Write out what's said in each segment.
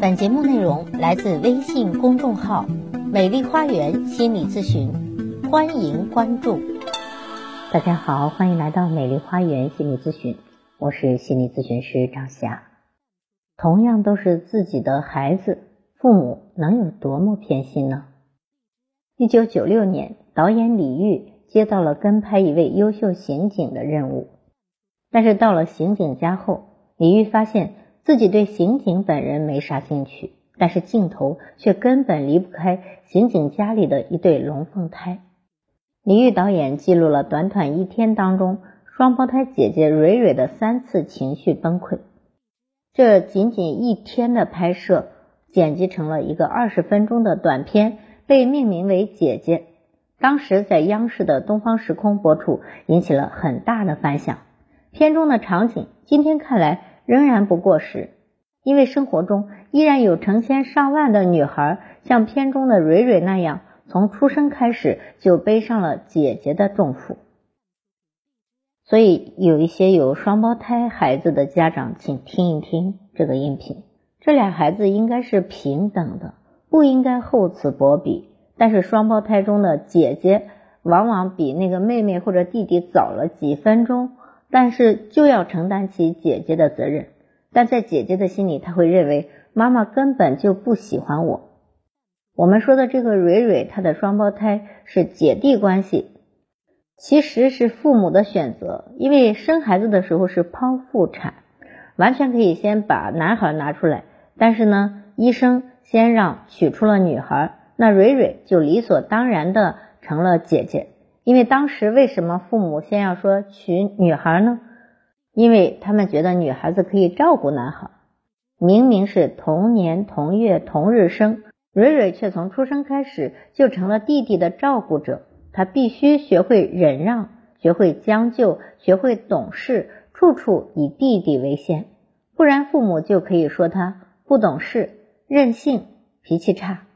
本节目内容来自微信公众号“美丽花园心理咨询”，欢迎关注。大家好，欢迎来到美丽花园心理咨询，我是心理咨询师张霞。同样都是自己的孩子，父母能有多么偏心呢？一九九六年，导演李玉接到了跟拍一位优秀刑警的任务，但是到了刑警家后，李玉发现。自己对刑警本人没啥兴趣，但是镜头却根本离不开刑警家里的一对龙凤胎。李玉导演记录了短短一天当中双胞胎姐姐蕊蕊的三次情绪崩溃。这仅仅一天的拍摄，剪辑成了一个二十分钟的短片，被命名为《姐姐》。当时在央视的东方时空播出，引起了很大的反响。片中的场景，今天看来。仍然不过时，因为生活中依然有成千上万的女孩像片中的蕊蕊那样，从出生开始就背上了姐姐的重负。所以，有一些有双胞胎孩子的家长，请听一听这个音频。这俩孩子应该是平等的，不应该厚此薄彼。但是，双胞胎中的姐姐往往比那个妹妹或者弟弟早了几分钟。但是就要承担起姐姐的责任，但在姐姐的心里，她会认为妈妈根本就不喜欢我。我们说的这个蕊蕊，她的双胞胎是姐弟关系，其实是父母的选择，因为生孩子的时候是剖腹产，完全可以先把男孩拿出来，但是呢，医生先让取出了女孩，那蕊蕊就理所当然的成了姐姐。因为当时为什么父母先要说娶女孩呢？因为他们觉得女孩子可以照顾男孩。明明是同年同月同日生，蕊蕊却从出生开始就成了弟弟的照顾者。她必须学会忍让，学会将就，学会懂事，处处以弟弟为先，不然父母就可以说他不懂事、任性、脾气差。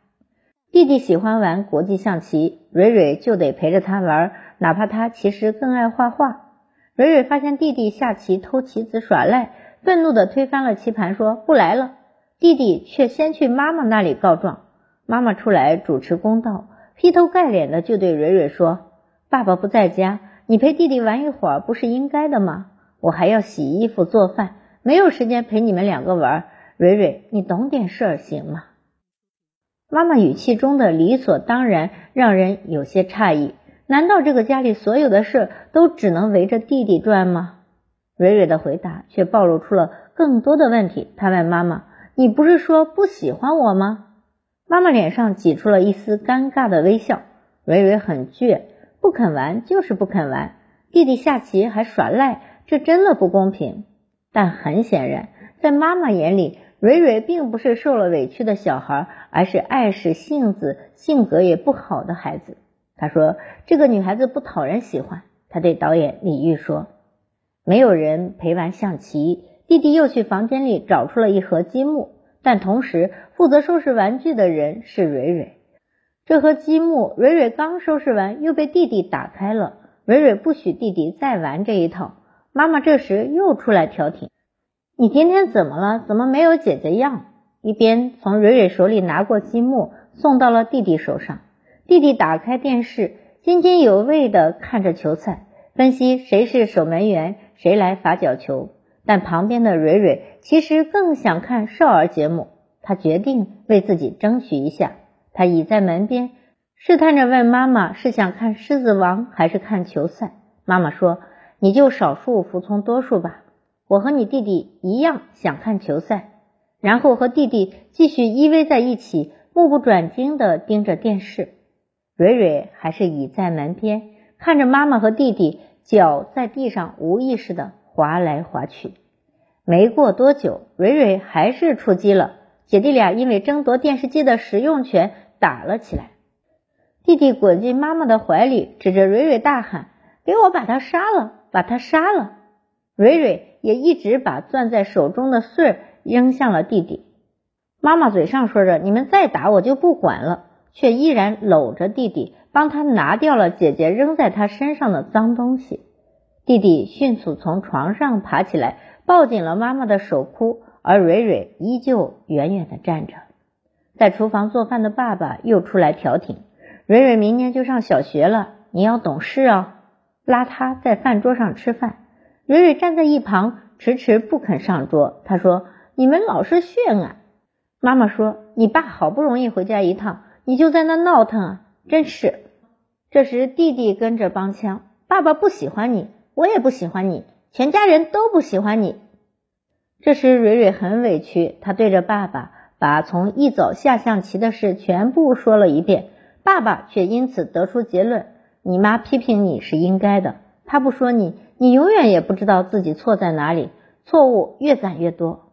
弟弟喜欢玩国际象棋，蕊蕊就得陪着他玩，哪怕他其实更爱画画。蕊蕊发现弟弟下棋偷棋子耍赖，愤怒的推翻了棋盘，说不来了。弟弟却先去妈妈那里告状，妈妈出来主持公道，劈头盖脸的就对蕊蕊说：“爸爸不在家，你陪弟弟玩一会儿不是应该的吗？我还要洗衣服做饭，没有时间陪你们两个玩。蕊蕊，你懂点事儿行吗？”妈妈语气中的理所当然让人有些诧异。难道这个家里所有的事都只能围着弟弟转吗？蕊蕊的回答却暴露出了更多的问题。她问妈妈：“你不是说不喜欢我吗？”妈妈脸上挤出了一丝尴尬的微笑。蕊蕊很倔，不肯玩就是不肯玩。弟弟下棋还耍赖，这真的不公平。但很显然，在妈妈眼里。蕊蕊并不是受了委屈的小孩，而是爱使性子、性格也不好的孩子。他说：“这个女孩子不讨人喜欢。”他对导演李玉说：“没有人陪玩象棋。”弟弟又去房间里找出了一盒积木，但同时负责收拾玩具的人是蕊蕊。这盒积木，蕊蕊刚收拾完，又被弟弟打开了。蕊蕊不许弟弟再玩这一套。妈妈这时又出来调停。你今天怎么了？怎么没有姐姐样？一边从蕊蕊手里拿过积木，送到了弟弟手上。弟弟打开电视，津津有味的看着球赛，分析谁是守门员，谁来罚角球。但旁边的蕊蕊其实更想看少儿节目，他决定为自己争取一下。他倚在门边，试探着问妈妈：“是想看《狮子王》还是看球赛？”妈妈说：“你就少数服从多数吧。”我和你弟弟一样想看球赛，然后和弟弟继续依偎在一起，目不转睛的盯着电视。蕊蕊还是倚在门边，看着妈妈和弟弟脚在地上无意识的滑来滑去。没过多久，蕊蕊还是出击了，姐弟俩因为争夺电视机的使用权打了起来。弟弟滚进妈妈的怀里，指着蕊蕊大喊：“给我把他杀了，把他杀了！”蕊蕊也一直把攥在手中的穗儿扔向了弟弟。妈妈嘴上说着“你们再打我就不管了”，却依然搂着弟弟，帮他拿掉了姐姐扔在他身上的脏东西。弟弟迅速从床上爬起来，抱紧了妈妈的手，哭，而蕊蕊依旧远远的站着。在厨房做饭的爸爸又出来调停：“蕊蕊明年就上小学了，你要懂事哦。”拉他在饭桌上吃饭，蕊蕊站在一旁迟迟不肯上桌。他说：“你们老是炫啊！”妈妈说：“你爸好不容易回家一趟，你就在那闹腾啊，真是。”这时弟弟跟着帮腔：“爸爸不喜欢你，我也不喜欢你，全家人都不喜欢你。”这时，蕊蕊很委屈，她对着爸爸把从一早下象棋的事全部说了一遍。爸爸却因此得出结论：你妈批评你是应该的，她不说你，你永远也不知道自己错在哪里，错误越攒越多。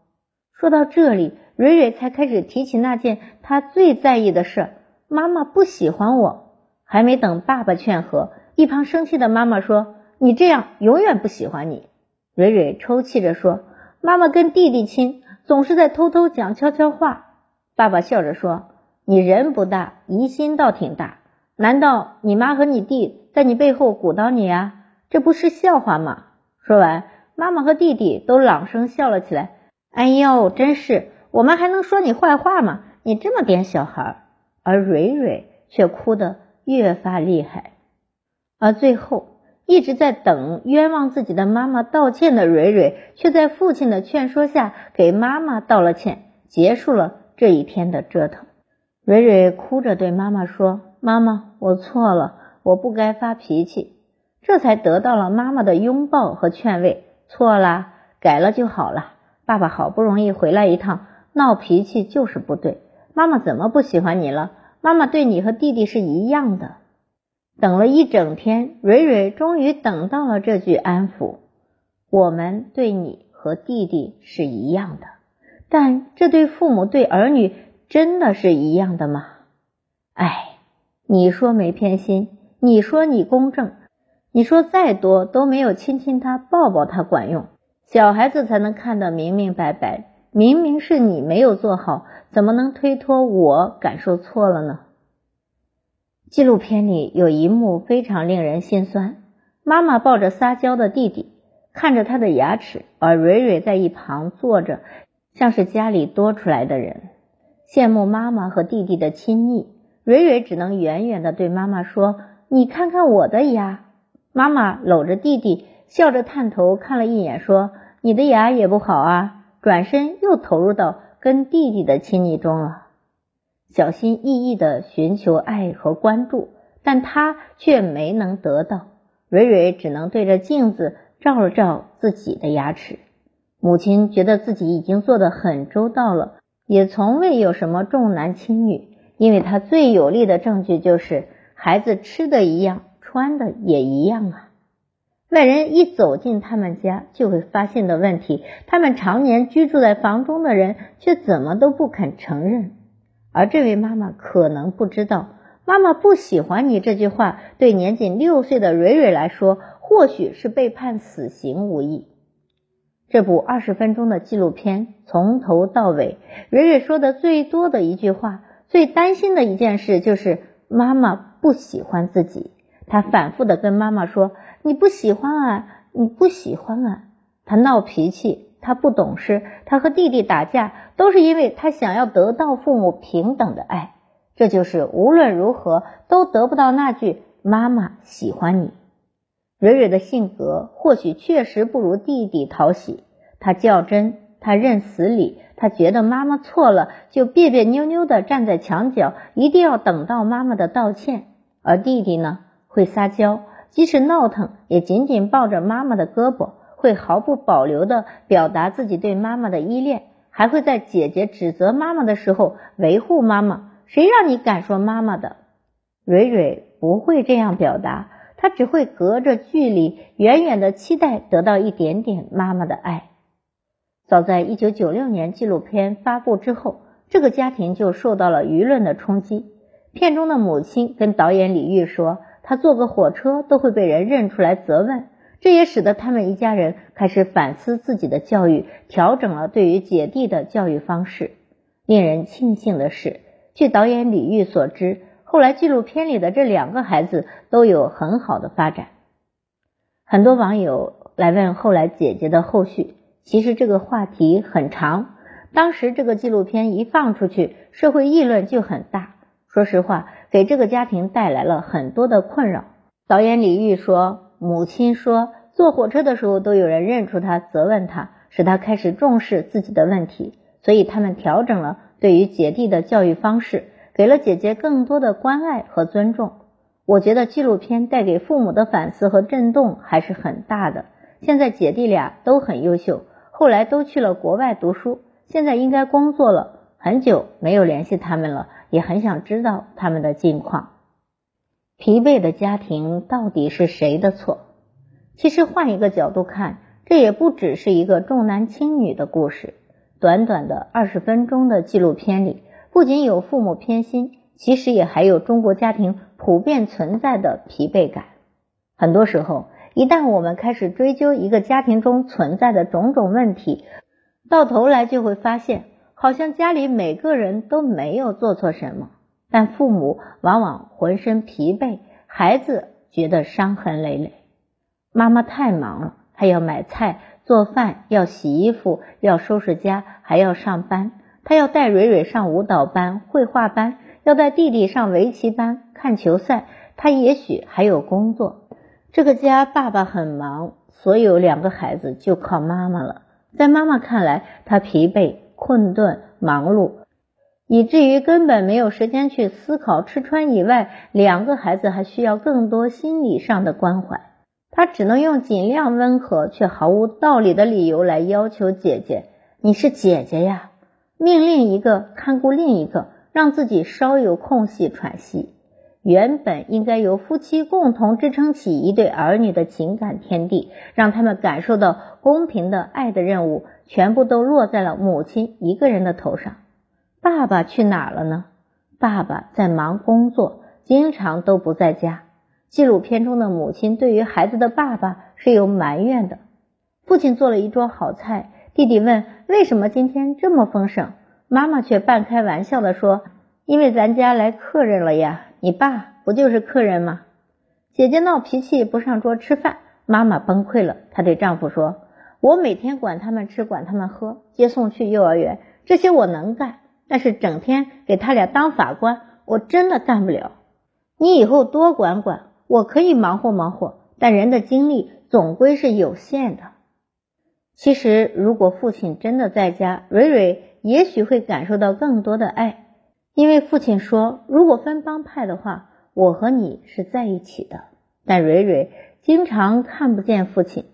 说到这里，蕊蕊才开始提起那件她最在意的事：妈妈不喜欢我。还没等爸爸劝和，一旁生气的妈妈说：“你这样永远不喜欢你。”蕊蕊抽泣着说。妈妈跟弟弟亲，总是在偷偷讲悄悄话。爸爸笑着说：“你人不大，疑心倒挺大。难道你妈和你弟在你背后鼓捣你啊？这不是笑话吗？”说完，妈妈和弟弟都朗声笑了起来。哎呦，真是！我们还能说你坏话吗？你这么点小孩。而蕊蕊却哭得越发厉害。而最后。一直在等冤枉自己的妈妈道歉的蕊蕊，却在父亲的劝说下给妈妈道了歉，结束了这一天的折腾。蕊蕊哭着对妈妈说：“妈妈，我错了，我不该发脾气。”这才得到了妈妈的拥抱和劝慰。错了，改了就好了。爸爸好不容易回来一趟，闹脾气就是不对。妈妈怎么不喜欢你了？妈妈对你和弟弟是一样的。等了一整天，蕊蕊终于等到了这句安抚：“我们对你和弟弟是一样的。”但这对父母对儿女真的是一样的吗？哎，你说没偏心，你说你公正，你说再多都没有亲亲他、抱抱他管用。小孩子才能看得明明白白。明明是你没有做好，怎么能推脱我感受错了呢？纪录片里有一幕非常令人心酸，妈妈抱着撒娇的弟弟，看着他的牙齿，而蕊蕊在一旁坐着，像是家里多出来的人，羡慕妈妈和弟弟的亲昵。蕊蕊只能远远的对妈妈说：“你看看我的牙。”妈妈搂着弟弟，笑着探头看了一眼，说：“你的牙也不好啊。”转身又投入到跟弟弟的亲昵中了。小心翼翼的寻求爱和关注，但他却没能得到。蕊蕊只能对着镜子照了照自己的牙齿。母亲觉得自己已经做得很周到了，也从未有什么重男轻女，因为她最有力的证据就是孩子吃的一样，穿的也一样啊。外人一走进他们家，就会发现的问题，他们常年居住在房中的人却怎么都不肯承认。而这位妈妈可能不知道，妈妈不喜欢你这句话，对年仅六岁的蕊蕊来说，或许是被判死刑无疑。这部二十分钟的纪录片从头到尾，蕊蕊说的最多的一句话，最担心的一件事就是妈妈不喜欢自己。他反复的跟妈妈说：“你不喜欢啊，你不喜欢啊。”他闹脾气。他不懂事，他和弟弟打架，都是因为他想要得到父母平等的爱。这就是无论如何都得不到那句“妈妈喜欢你”。蕊蕊的性格或许确实不如弟弟讨喜，他较真，他认死理，他觉得妈妈错了就别别扭扭的站在墙角，一定要等到妈妈的道歉。而弟弟呢，会撒娇，即使闹腾，也紧紧抱着妈妈的胳膊。会毫不保留的表达自己对妈妈的依恋，还会在姐姐指责妈妈的时候维护妈妈。谁让你敢说妈妈的？蕊蕊不会这样表达，她只会隔着距离，远远的期待得到一点点妈妈的爱。早在一九九六年纪录片发布之后，这个家庭就受到了舆论的冲击。片中的母亲跟导演李玉说，他坐个火车都会被人认出来责问。这也使得他们一家人开始反思自己的教育，调整了对于姐弟的教育方式。令人庆幸的是，据导演李玉所知，后来纪录片里的这两个孩子都有很好的发展。很多网友来问后来姐姐的后续，其实这个话题很长，当时这个纪录片一放出去，社会议论就很大。说实话，给这个家庭带来了很多的困扰。导演李玉说，母亲说，坐火车的时候都有人认出他，责问他，使他开始重视自己的问题。所以他们调整了对于姐弟的教育方式，给了姐姐更多的关爱和尊重。我觉得纪录片带给父母的反思和震动还是很大的。现在姐弟俩都很优秀，后来都去了国外读书，现在应该工作了。很久没有联系他们了，也很想知道他们的近况。疲惫的家庭到底是谁的错？其实换一个角度看，这也不只是一个重男轻女的故事。短短的二十分钟的纪录片里，不仅有父母偏心，其实也还有中国家庭普遍存在的疲惫感。很多时候，一旦我们开始追究一个家庭中存在的种种问题，到头来就会发现。好像家里每个人都没有做错什么，但父母往往浑身疲惫，孩子觉得伤痕累累。妈妈太忙了，她要买菜、做饭，要洗衣服，要收拾家，还要上班。她要带蕊蕊上舞蹈班、绘画班，要带弟弟上围棋班、看球赛。她也许还有工作。这个家爸爸很忙，所有两个孩子就靠妈妈了。在妈妈看来，她疲惫。困顿、忙碌，以至于根本没有时间去思考吃穿以外，两个孩子还需要更多心理上的关怀。他只能用尽量温和却毫无道理的理由来要求姐姐：“你是姐姐呀！”命令一个看顾另一个，让自己稍有空隙喘息。原本应该由夫妻共同支撑起一对儿女的情感天地，让他们感受到公平的爱的任务，全部都落在了母亲一个人的头上。爸爸去哪儿了呢？爸爸在忙工作，经常都不在家。纪录片中的母亲对于孩子的爸爸是有埋怨的。父亲做了一桌好菜，弟弟问为什么今天这么丰盛，妈妈却半开玩笑的说：“因为咱家来客人了呀。”你爸不就是客人吗？姐姐闹脾气不上桌吃饭，妈妈崩溃了。她对丈夫说：“我每天管他们吃，管他们喝，接送去幼儿园，这些我能干。但是整天给他俩当法官，我真的干不了。你以后多管管，我可以忙活忙活，但人的精力总归是有限的。其实，如果父亲真的在家，蕊蕊也许会感受到更多的爱。”因为父亲说，如果分帮派的话，我和你是在一起的。但蕊蕊经常看不见父亲。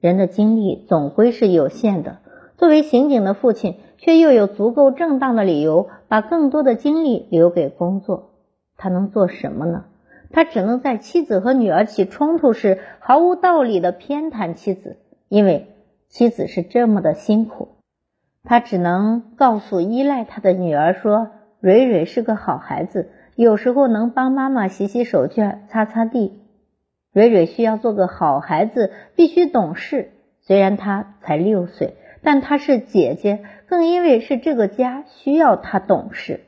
人的精力总归是有限的。作为刑警的父亲，却又有足够正当的理由，把更多的精力留给工作。他能做什么呢？他只能在妻子和女儿起冲突时，毫无道理的偏袒妻子，因为妻子是这么的辛苦。他只能告诉依赖他的女儿说。蕊蕊是个好孩子，有时候能帮妈妈洗洗手绢、擦擦地。蕊蕊需要做个好孩子，必须懂事。虽然她才六岁，但她是姐姐，更因为是这个家需要她懂事。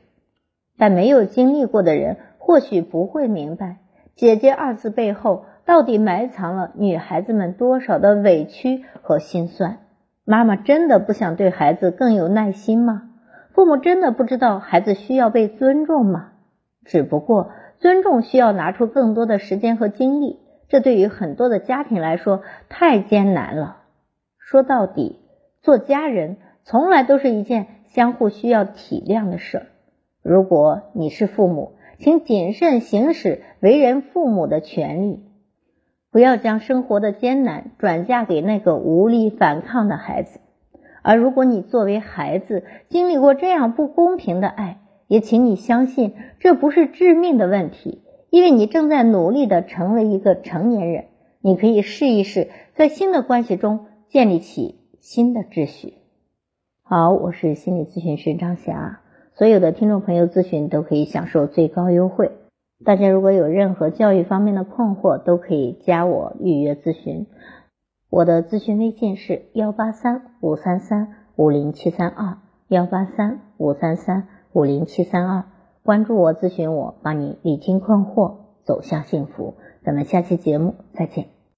但没有经历过的人，或许不会明白“姐姐”二字背后到底埋藏了女孩子们多少的委屈和心酸。妈妈真的不想对孩子更有耐心吗？父母真的不知道孩子需要被尊重吗？只不过尊重需要拿出更多的时间和精力，这对于很多的家庭来说太艰难了。说到底，做家人从来都是一件相互需要体谅的事儿。如果你是父母，请谨慎行使为人父母的权利，不要将生活的艰难转嫁给那个无力反抗的孩子。而如果你作为孩子经历过这样不公平的爱，也请你相信这不是致命的问题，因为你正在努力的成为一个成年人。你可以试一试，在新的关系中建立起新的秩序。好，我是心理咨询师张霞，所有的听众朋友咨询都可以享受最高优惠。大家如果有任何教育方面的困惑，都可以加我预约咨询。我的咨询微信是幺八三五三三五零七三二幺八三五三三五零七三二，关注我，咨询我，帮你理清困惑，走向幸福。咱们下期节目再见。